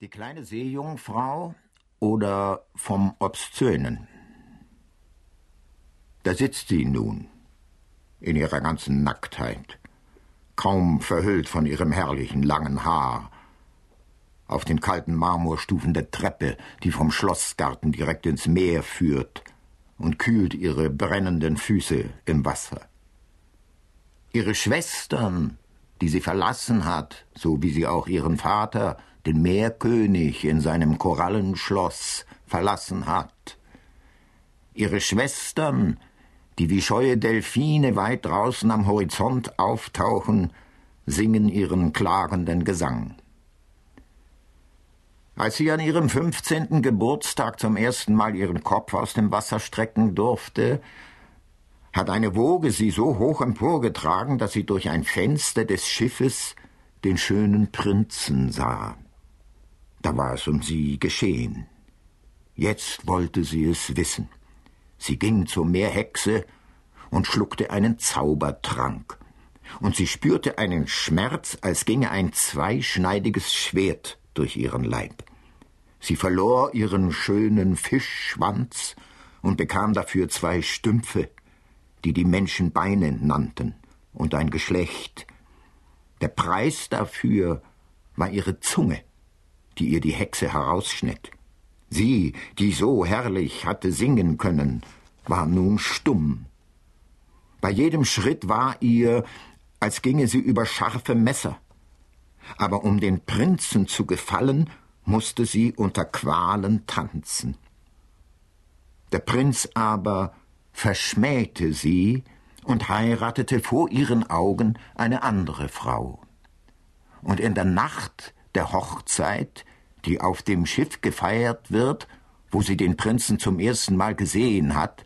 Die kleine Seejungfrau oder vom Obszönen. Da sitzt sie nun, in ihrer ganzen Nacktheit, kaum verhüllt von ihrem herrlichen langen Haar, auf den kalten Marmorstufen der Treppe, die vom Schlossgarten direkt ins Meer führt und kühlt ihre brennenden Füße im Wasser. Ihre Schwestern, die sie verlassen hat, so wie sie auch ihren Vater, den Meerkönig in seinem Korallenschloss verlassen hat. Ihre Schwestern, die wie scheue Delfine weit draußen am Horizont auftauchen, singen ihren klagenden Gesang. Als sie an ihrem fünfzehnten Geburtstag zum ersten Mal ihren Kopf aus dem Wasser strecken durfte, hat eine Woge sie so hoch emporgetragen, dass sie durch ein Fenster des Schiffes den schönen Prinzen sah. Da war es um sie geschehen. Jetzt wollte sie es wissen. Sie ging zur Meerhexe und schluckte einen Zaubertrank. Und sie spürte einen Schmerz, als ginge ein zweischneidiges Schwert durch ihren Leib. Sie verlor ihren schönen Fischschwanz und bekam dafür zwei Stümpfe, die die Menschen Beine nannten, und ein Geschlecht. Der Preis dafür war ihre Zunge, die ihr die Hexe herausschnitt. Sie, die so herrlich hatte singen können, war nun stumm. Bei jedem Schritt war ihr, als ginge sie über scharfe Messer. Aber um den Prinzen zu gefallen, musste sie unter Qualen tanzen. Der Prinz aber verschmähte sie und heiratete vor ihren Augen eine andere Frau. Und in der Nacht der Hochzeit die auf dem Schiff gefeiert wird, wo sie den Prinzen zum ersten Mal gesehen hat,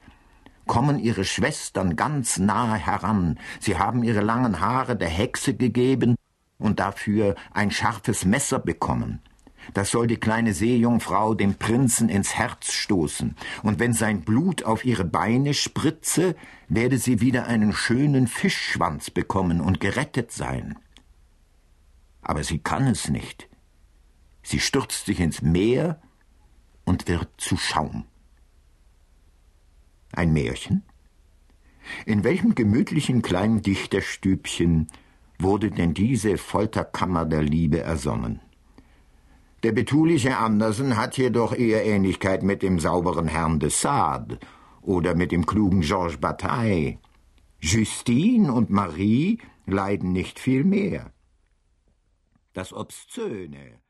kommen ihre Schwestern ganz nahe heran, sie haben ihre langen Haare der Hexe gegeben und dafür ein scharfes Messer bekommen. Das soll die kleine Seejungfrau dem Prinzen ins Herz stoßen, und wenn sein Blut auf ihre Beine spritze, werde sie wieder einen schönen Fischschwanz bekommen und gerettet sein. Aber sie kann es nicht. Sie stürzt sich ins Meer und wird zu Schaum. Ein Märchen? In welchem gemütlichen kleinen Dichterstübchen wurde denn diese Folterkammer der Liebe ersonnen? Der betuliche Andersen hat jedoch eher Ähnlichkeit mit dem sauberen Herrn de Sade oder mit dem klugen Georges Bataille. Justine und Marie leiden nicht viel mehr. Das Obszöne